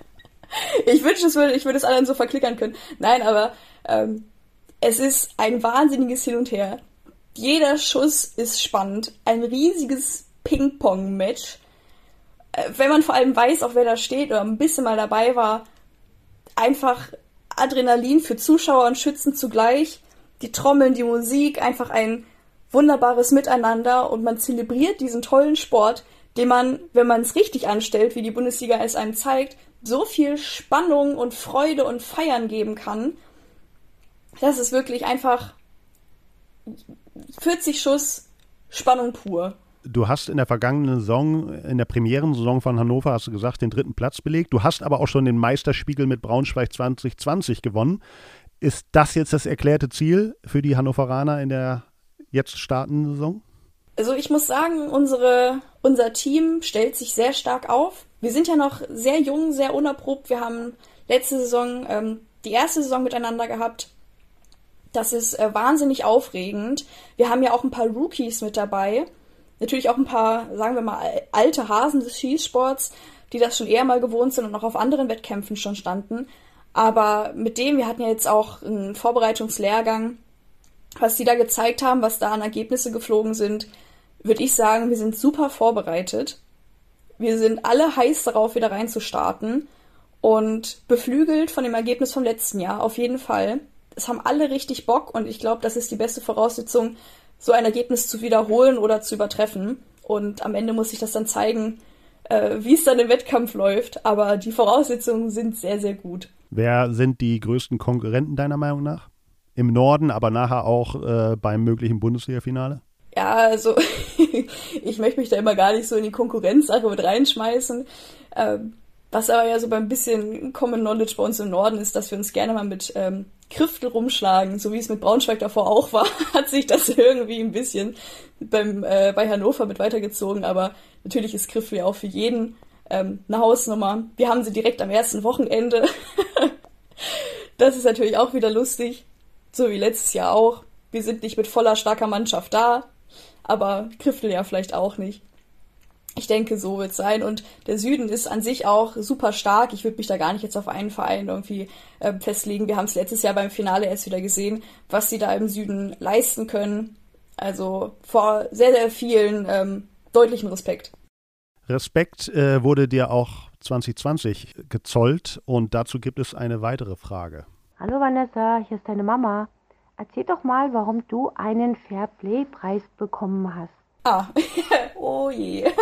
[laughs] ich wünschte, würde, ich würde es allen so verklickern können. Nein, aber ähm, es ist ein wahnsinniges Hin und Her. Jeder Schuss ist spannend. Ein riesiges Ping-Pong-Match. Äh, wenn man vor allem weiß, auch wer da steht oder ein bisschen mal dabei war, einfach Adrenalin für Zuschauer und Schützen zugleich. Die Trommeln, die Musik, einfach ein wunderbares Miteinander und man zelebriert diesen tollen Sport, den man, wenn man es richtig anstellt, wie die Bundesliga es einem zeigt, so viel Spannung und Freude und Feiern geben kann das ist wirklich einfach 40 Schuss Spannung pur. Du hast in der vergangenen Saison, in der Premierensaison von Hannover, hast du gesagt, den dritten Platz belegt. Du hast aber auch schon den Meisterspiegel mit Braunschweig 2020 gewonnen. Ist das jetzt das erklärte Ziel für die Hannoveraner in der jetzt startenden Saison? Also ich muss sagen, unsere, unser Team stellt sich sehr stark auf. Wir sind ja noch sehr jung, sehr unerprobt. Wir haben letzte Saison ähm, die erste Saison miteinander gehabt. Das ist äh, wahnsinnig aufregend. Wir haben ja auch ein paar Rookies mit dabei. Natürlich auch ein paar, sagen wir mal, alte Hasen des Schießsports, die das schon eher mal gewohnt sind und auch auf anderen Wettkämpfen schon standen. Aber mit dem, wir hatten ja jetzt auch einen Vorbereitungslehrgang, was die da gezeigt haben, was da an Ergebnisse geflogen sind, würde ich sagen, wir sind super vorbereitet. wir sind alle heiß darauf, wieder reinzustarten und beflügelt von dem Ergebnis vom letzten Jahr, auf jeden Fall. Es haben alle richtig Bock und ich glaube, das ist die beste Voraussetzung, so ein Ergebnis zu wiederholen oder zu übertreffen. Und am Ende muss sich das dann zeigen, äh, wie es dann im Wettkampf läuft. Aber die Voraussetzungen sind sehr, sehr gut. Wer sind die größten Konkurrenten deiner Meinung nach? Im Norden, aber nachher auch äh, beim möglichen Bundesliga-Finale? Ja, also [laughs] ich möchte mich da immer gar nicht so in die Konkurrenzsache mit reinschmeißen. Ähm, was aber ja so beim bisschen Common Knowledge bei uns im Norden ist, dass wir uns gerne mal mit ähm, Kriftel rumschlagen, so wie es mit Braunschweig davor auch war, [laughs] hat sich das irgendwie ein bisschen beim, äh, bei Hannover mit weitergezogen. Aber natürlich ist Kriftel ja auch für jeden ähm, eine Hausnummer. Wir haben sie direkt am ersten Wochenende. [laughs] das ist natürlich auch wieder lustig, so wie letztes Jahr auch. Wir sind nicht mit voller starker Mannschaft da, aber Kriftel ja vielleicht auch nicht. Ich denke, so wird es sein. Und der Süden ist an sich auch super stark. Ich würde mich da gar nicht jetzt auf einen Verein irgendwie äh, festlegen. Wir haben es letztes Jahr beim Finale erst wieder gesehen, was sie da im Süden leisten können. Also vor sehr, sehr vielen ähm, deutlichen Respekt. Respekt äh, wurde dir auch 2020 gezollt und dazu gibt es eine weitere Frage. Hallo Vanessa, hier ist deine Mama. Erzähl doch mal, warum du einen Fairplay-Preis bekommen hast. Ah, [laughs] oh je. [laughs]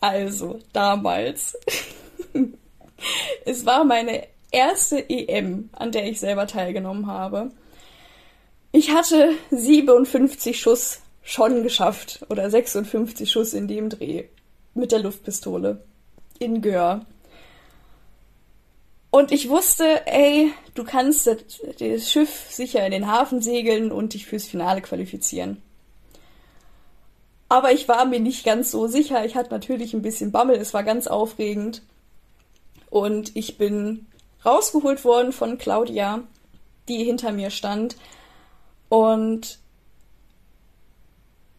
Also, damals. [laughs] es war meine erste EM, an der ich selber teilgenommen habe. Ich hatte 57 Schuss schon geschafft oder 56 Schuss in dem Dreh mit der Luftpistole in Gör. Und ich wusste, ey, du kannst das Schiff sicher in den Hafen segeln und dich fürs Finale qualifizieren. Aber ich war mir nicht ganz so sicher. Ich hatte natürlich ein bisschen Bammel. Es war ganz aufregend. Und ich bin rausgeholt worden von Claudia, die hinter mir stand. Und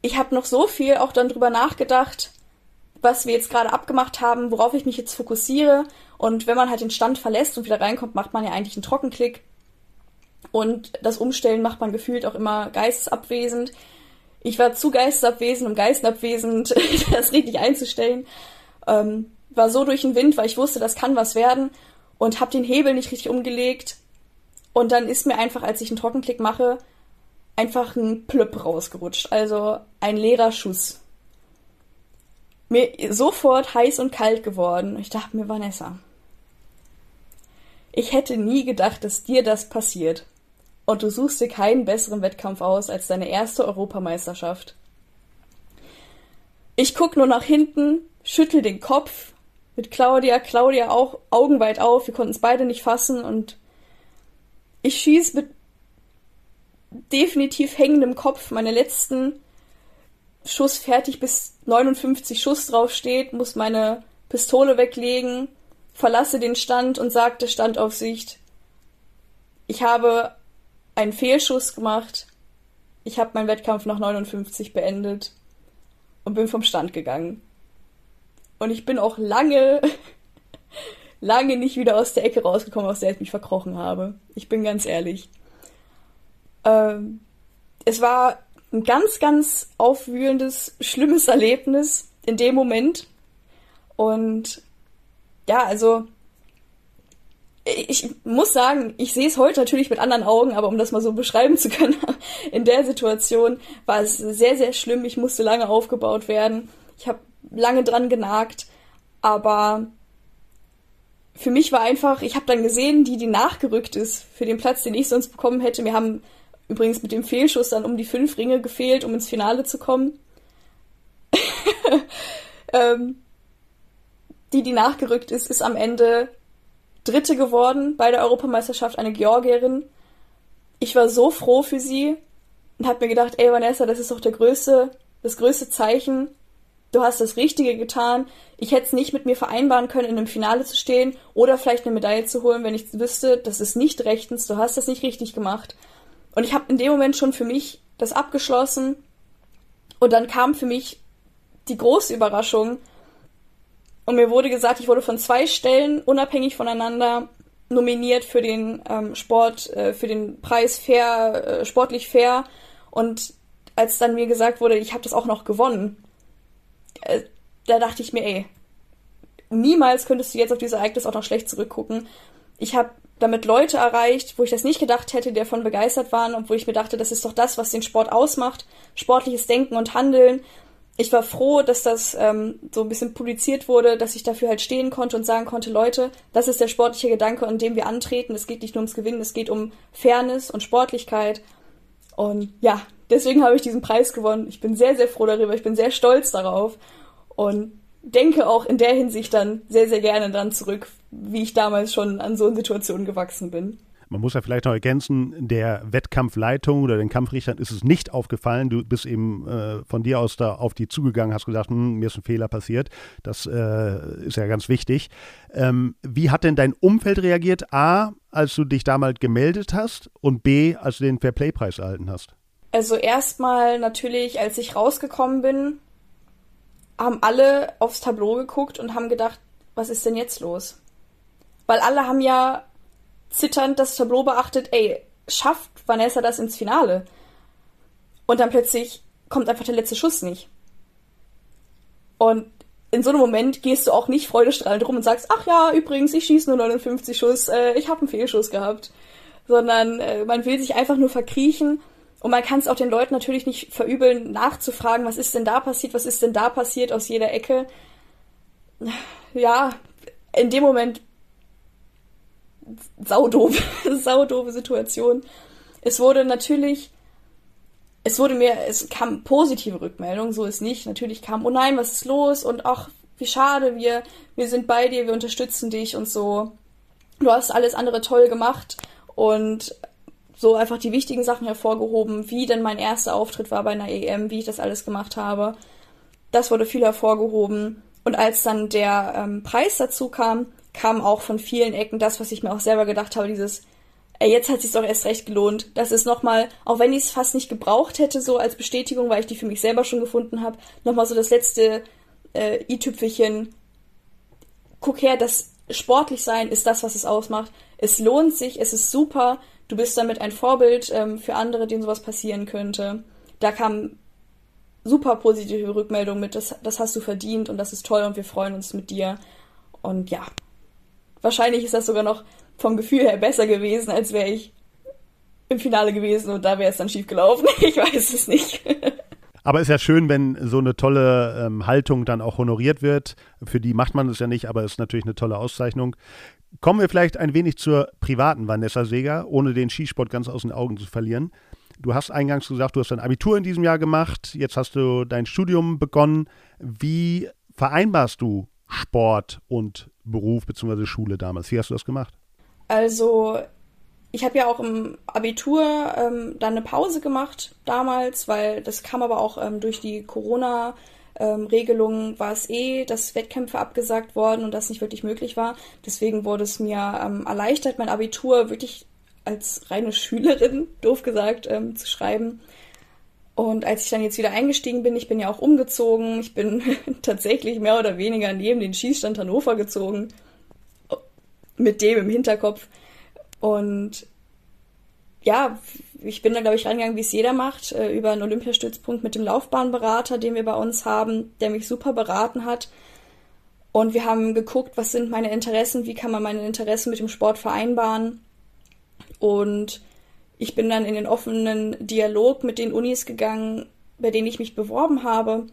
ich habe noch so viel auch dann drüber nachgedacht, was wir jetzt gerade abgemacht haben, worauf ich mich jetzt fokussiere. Und wenn man halt den Stand verlässt und wieder reinkommt, macht man ja eigentlich einen Trockenklick. Und das Umstellen macht man gefühlt auch immer geistesabwesend. Ich war zu geistesabwesend und geistesabwesend, [laughs] das richtig einzustellen. Ähm, war so durch den Wind, weil ich wusste, das kann was werden und habe den Hebel nicht richtig umgelegt. Und dann ist mir einfach, als ich einen Trockenklick mache, einfach ein Plöpp rausgerutscht. Also ein leerer Schuss. Mir sofort heiß und kalt geworden. Ich dachte mir, Vanessa, ich hätte nie gedacht, dass dir das passiert und du suchst dir keinen besseren Wettkampf aus als deine erste Europameisterschaft. Ich guck nur nach hinten, schüttel den Kopf mit Claudia, Claudia auch augenweit auf, wir konnten es beide nicht fassen. Und ich schieß mit definitiv hängendem Kopf meine letzten Schuss fertig bis 59 Schuss draufsteht, muss meine Pistole weglegen, verlasse den Stand und sagte Standaufsicht, ich habe einen Fehlschuss gemacht. Ich habe meinen Wettkampf nach 59 beendet und bin vom Stand gegangen. Und ich bin auch lange, [laughs] lange nicht wieder aus der Ecke rausgekommen, aus der ich mich verkrochen habe. Ich bin ganz ehrlich. Ähm, es war ein ganz, ganz aufwühlendes, schlimmes Erlebnis in dem Moment. Und ja, also ich muss sagen, ich sehe es heute natürlich mit anderen Augen, aber um das mal so beschreiben zu können, [laughs] in der Situation war es sehr, sehr schlimm. Ich musste lange aufgebaut werden. Ich habe lange dran genagt, aber für mich war einfach, ich habe dann gesehen, die, die nachgerückt ist für den Platz, den ich sonst bekommen hätte. Wir haben übrigens mit dem Fehlschuss dann um die fünf Ringe gefehlt, um ins Finale zu kommen. [laughs] ähm, die, die nachgerückt ist, ist am Ende Dritte geworden bei der Europameisterschaft, eine Georgierin. Ich war so froh für sie und habe mir gedacht, ey Vanessa, das ist doch der größte, das größte Zeichen. Du hast das Richtige getan. Ich hätte es nicht mit mir vereinbaren können, in einem Finale zu stehen oder vielleicht eine Medaille zu holen, wenn ich wüsste, das ist nicht rechtens, du hast das nicht richtig gemacht. Und ich habe in dem Moment schon für mich das abgeschlossen. Und dann kam für mich die große Überraschung, und mir wurde gesagt, ich wurde von zwei Stellen unabhängig voneinander nominiert für den ähm, Sport, äh, für den Preis fair, äh, sportlich fair. Und als dann mir gesagt wurde, ich habe das auch noch gewonnen, äh, da dachte ich mir, ey, niemals könntest du jetzt auf dieses Ereignis auch noch schlecht zurückgucken. Ich habe damit Leute erreicht, wo ich das nicht gedacht hätte, die davon begeistert waren, obwohl ich mir dachte, das ist doch das, was den Sport ausmacht, sportliches Denken und Handeln. Ich war froh, dass das ähm, so ein bisschen publiziert wurde, dass ich dafür halt stehen konnte und sagen konnte, Leute, das ist der sportliche Gedanke, an dem wir antreten. Es geht nicht nur ums Gewinnen, es geht um Fairness und Sportlichkeit. Und ja, deswegen habe ich diesen Preis gewonnen. Ich bin sehr, sehr froh darüber. Ich bin sehr stolz darauf. Und denke auch in der Hinsicht dann sehr, sehr gerne dann zurück, wie ich damals schon an so Situationen gewachsen bin. Man muss ja vielleicht noch ergänzen, der Wettkampfleitung oder den Kampfrichtern ist es nicht aufgefallen. Du bist eben äh, von dir aus da auf die zugegangen, hast gesagt, hm, mir ist ein Fehler passiert. Das äh, ist ja ganz wichtig. Ähm, wie hat denn dein Umfeld reagiert? A, als du dich damals gemeldet hast und B, als du den Fairplay-Preis erhalten hast? Also erstmal natürlich, als ich rausgekommen bin, haben alle aufs Tableau geguckt und haben gedacht, was ist denn jetzt los? Weil alle haben ja zitternd das Tableau beachtet, ey, schafft Vanessa das ins Finale? Und dann plötzlich kommt einfach der letzte Schuss nicht. Und in so einem Moment gehst du auch nicht freudestrahlend rum und sagst, ach ja, übrigens, ich schieße nur 59 Schuss, äh, ich habe einen Fehlschuss gehabt. Sondern äh, man will sich einfach nur verkriechen und man kann es auch den Leuten natürlich nicht verübeln, nachzufragen, was ist denn da passiert, was ist denn da passiert aus jeder Ecke. Ja, in dem Moment saudoof, [laughs] saudoofe Situation. Es wurde natürlich, es wurde mir, es kam positive Rückmeldungen, so ist nicht. Natürlich kam, oh nein, was ist los? Und ach, wie schade, wir, wir sind bei dir, wir unterstützen dich und so. Du hast alles andere toll gemacht und so einfach die wichtigen Sachen hervorgehoben, wie denn mein erster Auftritt war bei einer EM, wie ich das alles gemacht habe. Das wurde viel hervorgehoben. Und als dann der ähm, Preis dazu kam, kam auch von vielen Ecken das, was ich mir auch selber gedacht habe, dieses, ey, jetzt hat es sich doch erst recht gelohnt. Das ist nochmal, auch wenn ich es fast nicht gebraucht hätte, so als Bestätigung, weil ich die für mich selber schon gefunden habe, nochmal so das letzte äh, i-Tüpfelchen. Guck her, das sportlich sein ist das, was es ausmacht. Es lohnt sich, es ist super du bist damit ein Vorbild ähm, für andere, denen sowas passieren könnte. Da kam super positive Rückmeldung mit, das, das hast du verdient und das ist toll und wir freuen uns mit dir. Und ja, wahrscheinlich ist das sogar noch vom Gefühl her besser gewesen, als wäre ich im Finale gewesen und da wäre es dann schief gelaufen. [laughs] Ich weiß es nicht. Aber es ist ja schön, wenn so eine tolle ähm, Haltung dann auch honoriert wird. Für die macht man es ja nicht, aber es ist natürlich eine tolle Auszeichnung. Kommen wir vielleicht ein wenig zur privaten Vanessa Seger, ohne den Skisport ganz aus den Augen zu verlieren. Du hast eingangs gesagt, du hast dein Abitur in diesem Jahr gemacht, jetzt hast du dein Studium begonnen. Wie vereinbarst du Sport und Beruf bzw. Schule damals? Wie hast du das gemacht? Also, ich habe ja auch im Abitur ähm, dann eine Pause gemacht damals, weil das kam aber auch ähm, durch die Corona- ähm, war es eh, dass Wettkämpfe abgesagt worden und das nicht wirklich möglich war. Deswegen wurde es mir ähm, erleichtert, mein Abitur wirklich als reine Schülerin, [laughs] doof gesagt, ähm, zu schreiben. Und als ich dann jetzt wieder eingestiegen bin, ich bin ja auch umgezogen, ich bin [laughs] tatsächlich mehr oder weniger neben den Schießstand Hannover gezogen, mit dem im Hinterkopf. Und ja, ich bin da, glaube ich, reingegangen, wie es jeder macht, äh, über einen Olympiastützpunkt mit dem Laufbahnberater, den wir bei uns haben, der mich super beraten hat. Und wir haben geguckt, was sind meine Interessen, wie kann man meine Interessen mit dem Sport vereinbaren. Und ich bin dann in den offenen Dialog mit den Unis gegangen, bei denen ich mich beworben habe.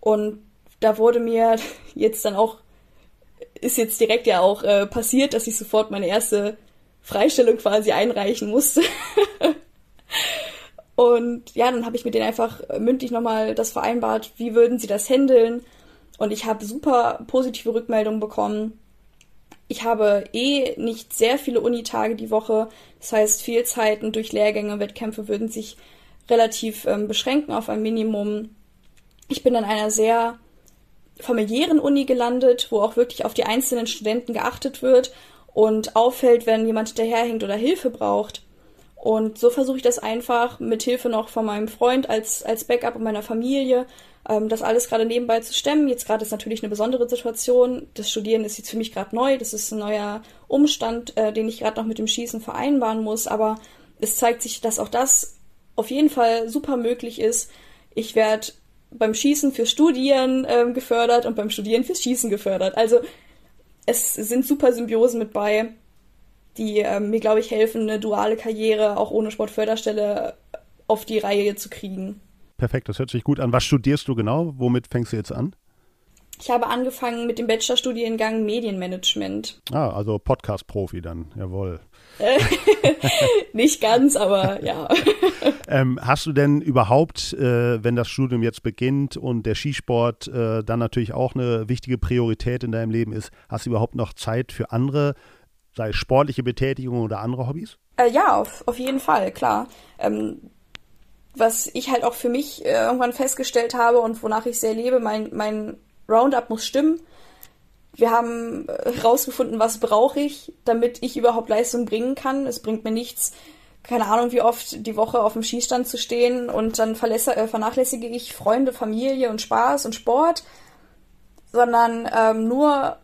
Und da wurde mir [laughs] jetzt dann auch, ist jetzt direkt ja auch äh, passiert, dass ich sofort meine erste Freistellung quasi einreichen musste. [laughs] Und ja, dann habe ich mit denen einfach mündlich nochmal das vereinbart, wie würden sie das handeln. Und ich habe super positive Rückmeldungen bekommen. Ich habe eh nicht sehr viele Unitage die Woche. Das heißt, Fehlzeiten durch Lehrgänge, Wettkämpfe würden sich relativ ähm, beschränken auf ein Minimum. Ich bin an einer sehr familiären Uni gelandet, wo auch wirklich auf die einzelnen Studenten geachtet wird und auffällt, wenn jemand hinterherhängt oder Hilfe braucht. Und so versuche ich das einfach mit Hilfe noch von meinem Freund als, als Backup und meiner Familie, ähm, das alles gerade nebenbei zu stemmen. Jetzt gerade ist natürlich eine besondere Situation. Das Studieren ist jetzt für mich gerade neu. Das ist ein neuer Umstand, äh, den ich gerade noch mit dem Schießen vereinbaren muss. Aber es zeigt sich, dass auch das auf jeden Fall super möglich ist. Ich werde beim Schießen fürs Studieren ähm, gefördert und beim Studieren fürs Schießen gefördert. Also es sind super Symbiosen mit bei, die ähm, mir, glaube ich, helfen, eine duale Karriere auch ohne Sportförderstelle auf die Reihe zu kriegen. Perfekt, das hört sich gut an. Was studierst du genau? Womit fängst du jetzt an? Ich habe angefangen mit dem Bachelorstudiengang Medienmanagement. Ah, also Podcast-Profi dann, jawohl. [laughs] Nicht ganz, aber ja. [laughs] ähm, hast du denn überhaupt, äh, wenn das Studium jetzt beginnt und der Skisport äh, dann natürlich auch eine wichtige Priorität in deinem Leben ist, hast du überhaupt noch Zeit für andere, sei es sportliche Betätigung oder andere Hobbys? Äh, ja, auf, auf jeden Fall, klar. Ähm, was ich halt auch für mich äh, irgendwann festgestellt habe und wonach ich sehr lebe, mein, mein Roundup muss stimmen. Wir haben herausgefunden, was brauche ich, damit ich überhaupt Leistung bringen kann. Es bringt mir nichts, keine Ahnung, wie oft die Woche auf dem Schießstand zu stehen und dann äh, vernachlässige ich Freunde, Familie und Spaß und Sport, sondern ähm, nur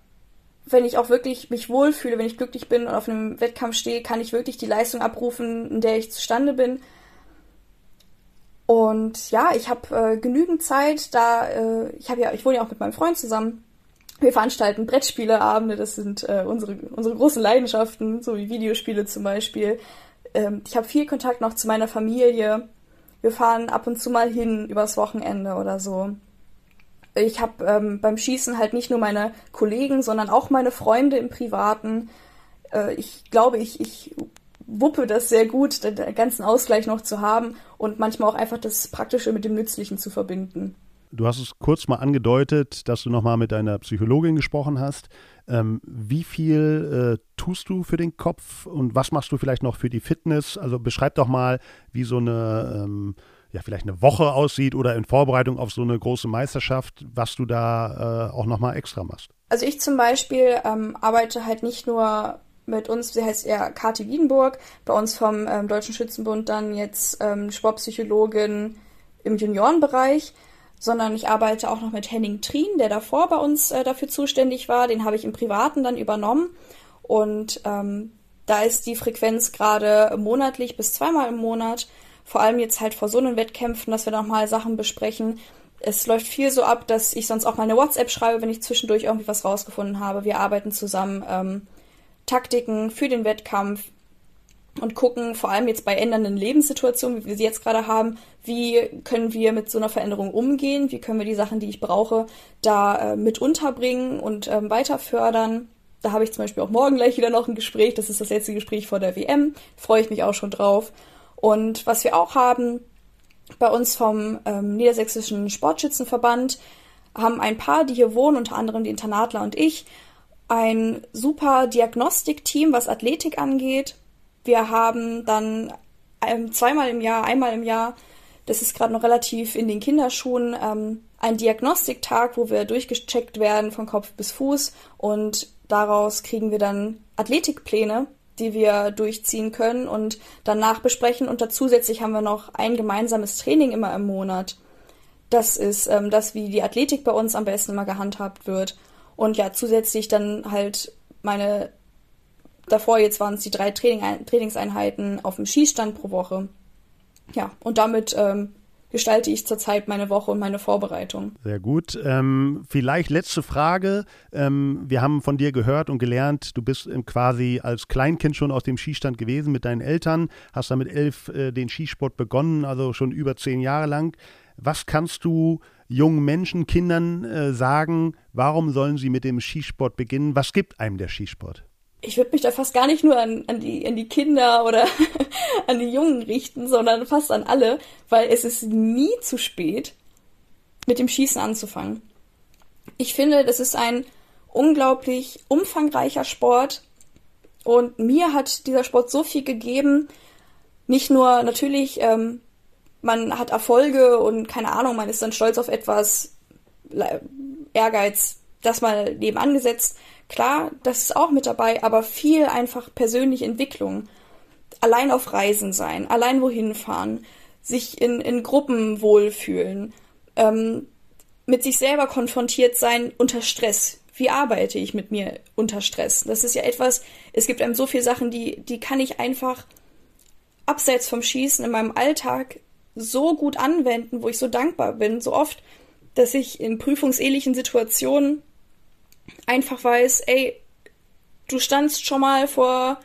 wenn ich auch wirklich mich wohlfühle, wenn ich glücklich bin und auf einem Wettkampf stehe, kann ich wirklich die Leistung abrufen, in der ich zustande bin. Und ja, ich habe äh, genügend Zeit, da äh, ich habe ja, ich wohne ja auch mit meinem Freund zusammen. Wir veranstalten Brettspieleabende, das sind äh, unsere, unsere großen Leidenschaften, so wie Videospiele zum Beispiel. Ähm, ich habe viel Kontakt noch zu meiner Familie. Wir fahren ab und zu mal hin übers Wochenende oder so. Ich habe ähm, beim Schießen halt nicht nur meine Kollegen, sondern auch meine Freunde im Privaten. Äh, ich glaube, ich, ich wuppe das sehr gut, den ganzen Ausgleich noch zu haben und manchmal auch einfach das Praktische mit dem Nützlichen zu verbinden. Du hast es kurz mal angedeutet, dass du nochmal mit deiner Psychologin gesprochen hast. Ähm, wie viel äh, tust du für den Kopf und was machst du vielleicht noch für die Fitness? Also beschreib doch mal, wie so eine, ähm, ja, vielleicht eine Woche aussieht oder in Vorbereitung auf so eine große Meisterschaft, was du da äh, auch nochmal extra machst. Also ich zum Beispiel ähm, arbeite halt nicht nur mit uns, sie heißt ja Kati Wiedenburg, bei uns vom ähm, Deutschen Schützenbund dann jetzt ähm, Sportpsychologin im Juniorenbereich, sondern ich arbeite auch noch mit Henning Trien, der davor bei uns äh, dafür zuständig war. Den habe ich im Privaten dann übernommen und ähm, da ist die Frequenz gerade monatlich bis zweimal im Monat. Vor allem jetzt halt vor so einen Wettkämpfen, dass wir nochmal Sachen besprechen. Es läuft viel so ab, dass ich sonst auch mal eine WhatsApp schreibe, wenn ich zwischendurch irgendwie was rausgefunden habe. Wir arbeiten zusammen ähm, Taktiken für den Wettkampf und gucken vor allem jetzt bei ändernden Lebenssituationen, wie wir sie jetzt gerade haben, wie können wir mit so einer Veränderung umgehen, wie können wir die Sachen, die ich brauche, da äh, mit unterbringen und ähm, weiter fördern. Da habe ich zum Beispiel auch morgen gleich wieder noch ein Gespräch. Das ist das letzte Gespräch vor der WM. Freue ich mich auch schon drauf. Und was wir auch haben bei uns vom ähm, Niedersächsischen Sportschützenverband, haben ein paar, die hier wohnen, unter anderem die Internatler und ich, ein super Diagnostikteam, was Athletik angeht. Wir haben dann ähm, zweimal im Jahr, einmal im Jahr, das ist gerade noch relativ in den Kinderschuhen, ähm, ein Diagnostiktag, wo wir durchgecheckt werden von Kopf bis Fuß und daraus kriegen wir dann Athletikpläne, die wir durchziehen können und danach besprechen. Und da zusätzlich haben wir noch ein gemeinsames Training immer im Monat. Das ist ähm, das, wie die Athletik bei uns am besten immer gehandhabt wird. Und ja, zusätzlich dann halt meine, davor jetzt waren es die drei Training, Trainingseinheiten auf dem Schießstand pro Woche. Ja, und damit ähm, gestalte ich zurzeit meine Woche und meine Vorbereitung. Sehr gut. Ähm, vielleicht letzte Frage. Ähm, wir haben von dir gehört und gelernt, du bist quasi als Kleinkind schon aus dem Skistand gewesen mit deinen Eltern, hast dann mit elf äh, den Skisport begonnen, also schon über zehn Jahre lang. Was kannst du jungen Menschen, Kindern äh, sagen, warum sollen sie mit dem Skisport beginnen? Was gibt einem der Skisport? Ich würde mich da fast gar nicht nur an, an, die, an die Kinder oder [laughs] an die Jungen richten, sondern fast an alle, weil es ist nie zu spät, mit dem Schießen anzufangen. Ich finde, das ist ein unglaublich umfangreicher Sport und mir hat dieser Sport so viel gegeben. Nicht nur natürlich ähm, man hat Erfolge und keine Ahnung, man ist dann stolz auf etwas, Ehrgeiz, das mal nebenan gesetzt. Klar, das ist auch mit dabei, aber viel einfach persönliche Entwicklung. Allein auf Reisen sein, allein wohin fahren, sich in, in Gruppen wohlfühlen, ähm, mit sich selber konfrontiert sein unter Stress. Wie arbeite ich mit mir unter Stress? Das ist ja etwas, es gibt einem so viele Sachen, die, die kann ich einfach abseits vom Schießen in meinem Alltag so gut anwenden, wo ich so dankbar bin. So oft dass ich in prüfungsähnlichen Situationen einfach weiß, ey, du standst schon mal vor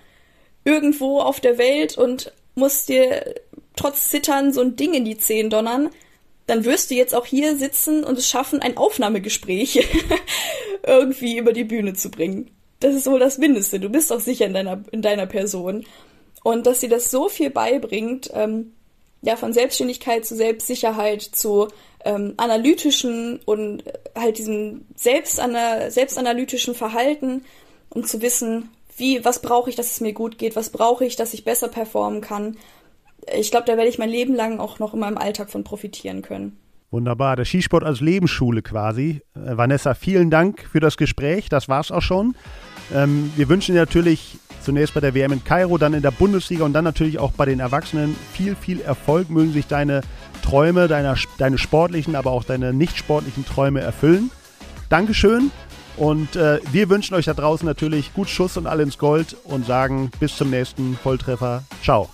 irgendwo auf der Welt und musst dir trotz Zittern so ein Ding in die Zehen donnern, dann wirst du jetzt auch hier sitzen und es schaffen, ein Aufnahmegespräch [laughs] irgendwie über die Bühne zu bringen. Das ist wohl das Mindeste. Du bist auch sicher in deiner, in deiner Person. Und dass sie das so viel beibringt, ähm, ja, von Selbstständigkeit zu Selbstsicherheit zu ähm, analytischen und halt diesem selbstana selbstanalytischen Verhalten, um zu wissen, wie, was brauche ich, dass es mir gut geht, was brauche ich, dass ich besser performen kann. Ich glaube, da werde ich mein Leben lang auch noch in meinem Alltag von profitieren können. Wunderbar, der Skisport als Lebensschule quasi. Äh, Vanessa, vielen Dank für das Gespräch. Das war's auch schon. Ähm, wir wünschen dir natürlich zunächst bei der WM in Kairo, dann in der Bundesliga und dann natürlich auch bei den Erwachsenen viel, viel Erfolg. Mögen sich deine Träume, deine, deine sportlichen, aber auch deine nicht sportlichen Träume erfüllen. Dankeschön und äh, wir wünschen euch da draußen natürlich gut Schuss und alle ins Gold und sagen bis zum nächsten Volltreffer. Ciao.